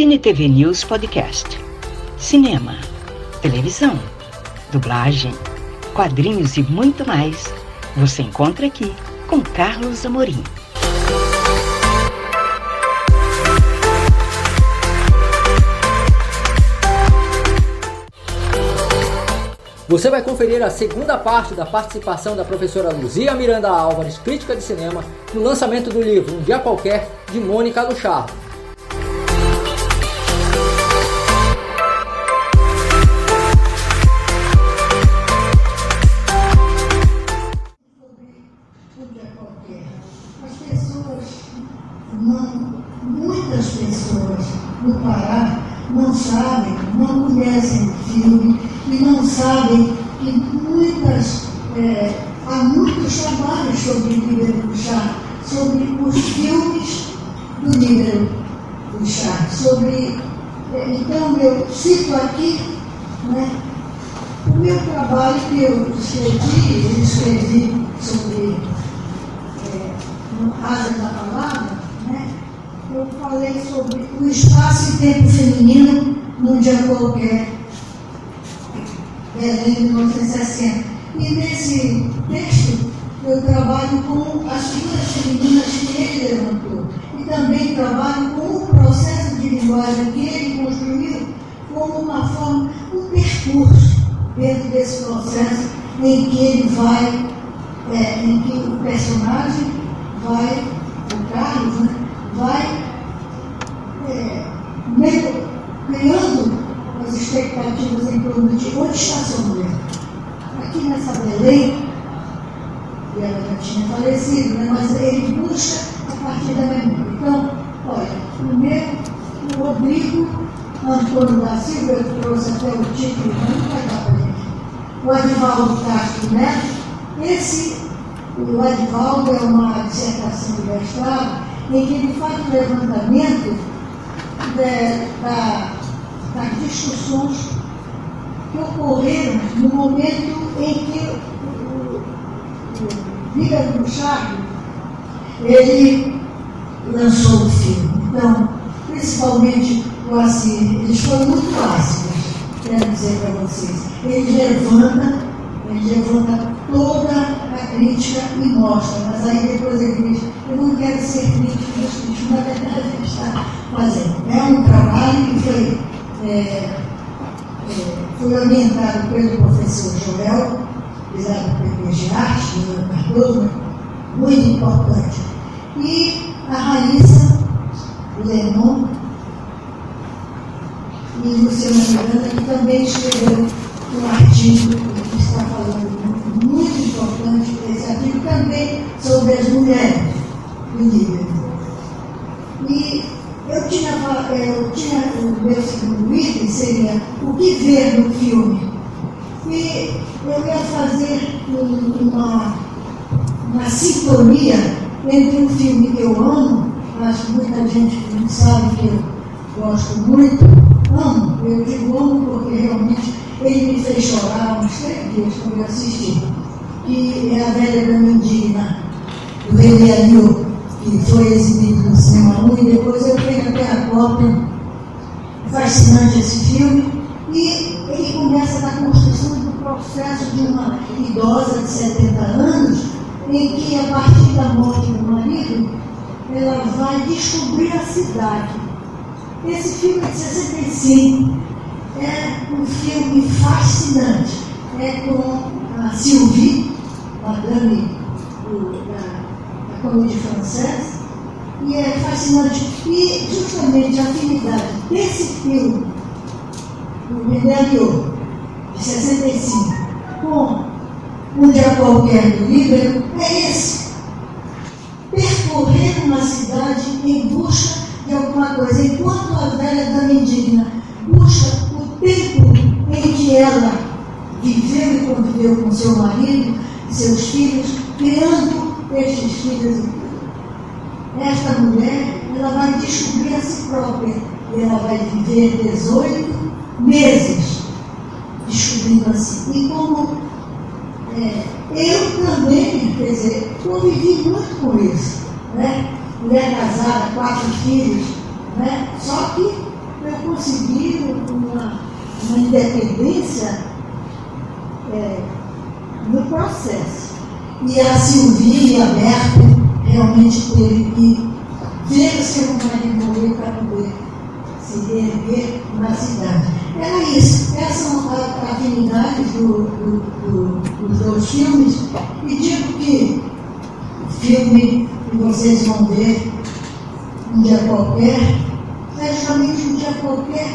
Cine TV News Podcast. Cinema, televisão, dublagem, quadrinhos e muito mais. Você encontra aqui com Carlos Amorim. Você vai conferir a segunda parte da participação da professora Luzia Miranda Álvares, crítica de cinema, no lançamento do livro Um Dia Qualquer, de Mônica Luchardo. Muitas pessoas no Pará não sabem, não conhecem o filme e não sabem que muitas, é, há muitos trabalhos sobre o Líbero do Chá, sobre os filmes do Líbero do Chá, sobre. É, então, eu cito aqui né, o meu trabalho que eu escrevi, eu escrevi sobre Asa da Palavra, né, eu falei sobre o espaço e tempo feminino num dia qualquer Belém de 1960. E nesse texto eu trabalho com as figuras femininas que ele levantou. E também trabalho com o processo de linguagem que ele construiu como uma forma, um percurso dentro desse processo em que ele vai, é, em que o personagem vai, o né, vai é, criando as expectativas em torno de onde está sua mulher. Aqui nessa Belém, e ela já tinha falecido, né, mas ele busca a partir da memória. Então, olha, primeiro, o Rodrigo Antônio da Silva, eu trouxe até o título, não vai dar para gente. O Adivaldo Castro Neto, esse, o Adivaldo é uma dissertação de mestrado em que ele faz um levantamento de, da das discussões que ocorreram no momento em que o, Vida do ele lançou o filme. Então, principalmente o Assir, eles foram muito fáceis, quero dizer para vocês. Ele levanta, ele levanta toda a crítica e mostra, mas aí depois ele diz, eu não quero ser crítico dos críticos, na verdade ele está fazendo. É um trabalho que foi é, é, fui orientado pelo professor Joel, pisado do PP de Arte, Joel Cardoso, muito importante. E a Raíssa Lenon e Luciana Miranda, que também escreveu um artigo Líbano. E eu tinha, eu tinha o meu segundo item seria o que ver no filme. E eu ia fazer uma, uma sintonia entre um filme que eu amo, acho que muita gente não sabe que eu gosto muito, amo, eu digo amo porque realmente ele me fez chorar uns três dias quando eu assisti, que é a velha da mendigna, do Rei Leonil que foi exibido no cinema 1 e depois eu tenho até a cópia. Fascinante esse filme. E ele começa na construção do processo de uma idosa de 70 anos, em que, a partir da morte do marido, ela vai descobrir a cidade. Esse filme é de 65 é um filme fascinante. É com a Sylvie, madame do, da comédia francesa, e é fascinante. E justamente a afinidade desse filme, o Medalhão, de 65, com um dia qualquer do Líbero, é esse. Percorrer uma cidade em busca de alguma coisa, enquanto a velha dama indigna busca o tempo em que ela viveu e conviveu com seu marido e seus filhos, criando estes filhos esta mulher, ela vai descobrir a si própria. E ela vai viver 18 meses descobrindo assim. E como é, eu também, quer dizer, convivi muito com isso. Né? Mulher casada, quatro filhos, né? só que eu consegui uma, uma independência é, no processo. E a Silvia e a Berta realmente teve que ver o ser humano morrer para poder se reerguer na cidade. Era isso, essas são as afinidades do, do, do, dos dois filmes. E digo que o filme que vocês vão ver um dia qualquer, é justamente um dia qualquer,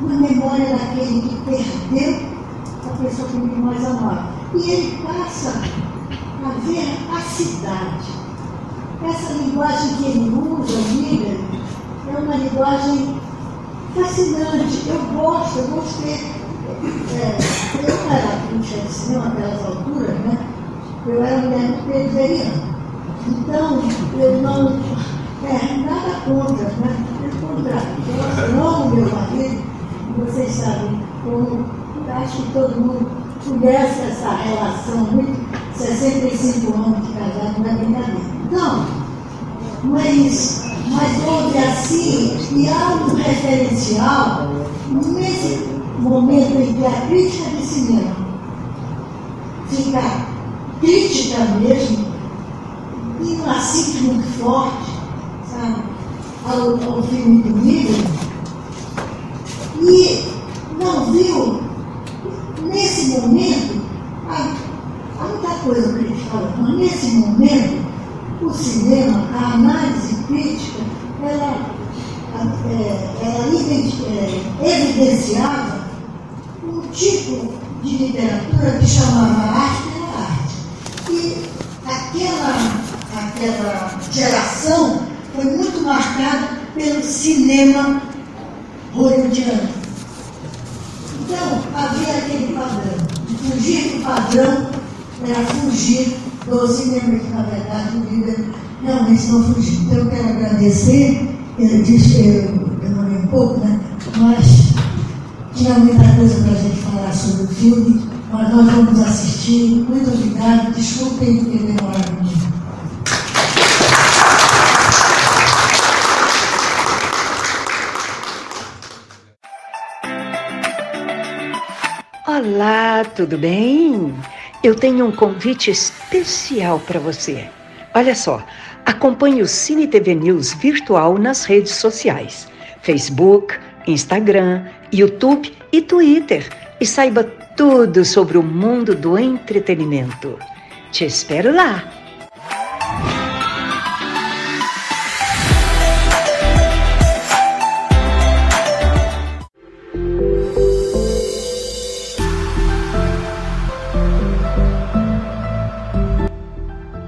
na memória daquele que perdeu a pessoa que ele mais amava. E ele passa a ver a cidade. Essa linguagem que ele usa, Miller, é uma linguagem fascinante. Eu gosto, eu gostei. É, eu era crítica de cinema naquelas alturas, né? Eu era mulher muito periferiana. Então, eu não. É, nada contra, né? Pelo contrário. Eu amo meu marido, vocês sabem, como acho que todo mundo conhece essa relação muito. 65 anos de casado não é brincadeira. Então, não é isso mas houve assim, e há um referencial nesse momento em que a crítica de cinema fica crítica mesmo, e um assiste muito forte, sabe, ao, ao filme do livro, e não viu, nesse momento, há, há muita coisa que a gente fala, mas nesse momento, o cinema, a análise crítica, ela, é, ela é, evidenciava um tipo de literatura que chamava arte pela arte. E aquela, aquela geração foi muito marcada pelo cinema hollywoodiano. Então, havia aquele padrão. Fugir do padrão era fugir do cinema, que na verdade o livro realmente não fugiu. Então eu quero agradecer, eu disse, eu demorei um pouco, né? Mas tinha muita coisa para a gente falar sobre o filme, mas nós vamos assistir. Muito obrigado, desculpem porque demoraram muito. Olá, tudo bem? Eu tenho um convite especial para você. Olha só, acompanhe o Cine TV News virtual nas redes sociais: Facebook, Instagram, YouTube e Twitter. E saiba tudo sobre o mundo do entretenimento. Te espero lá!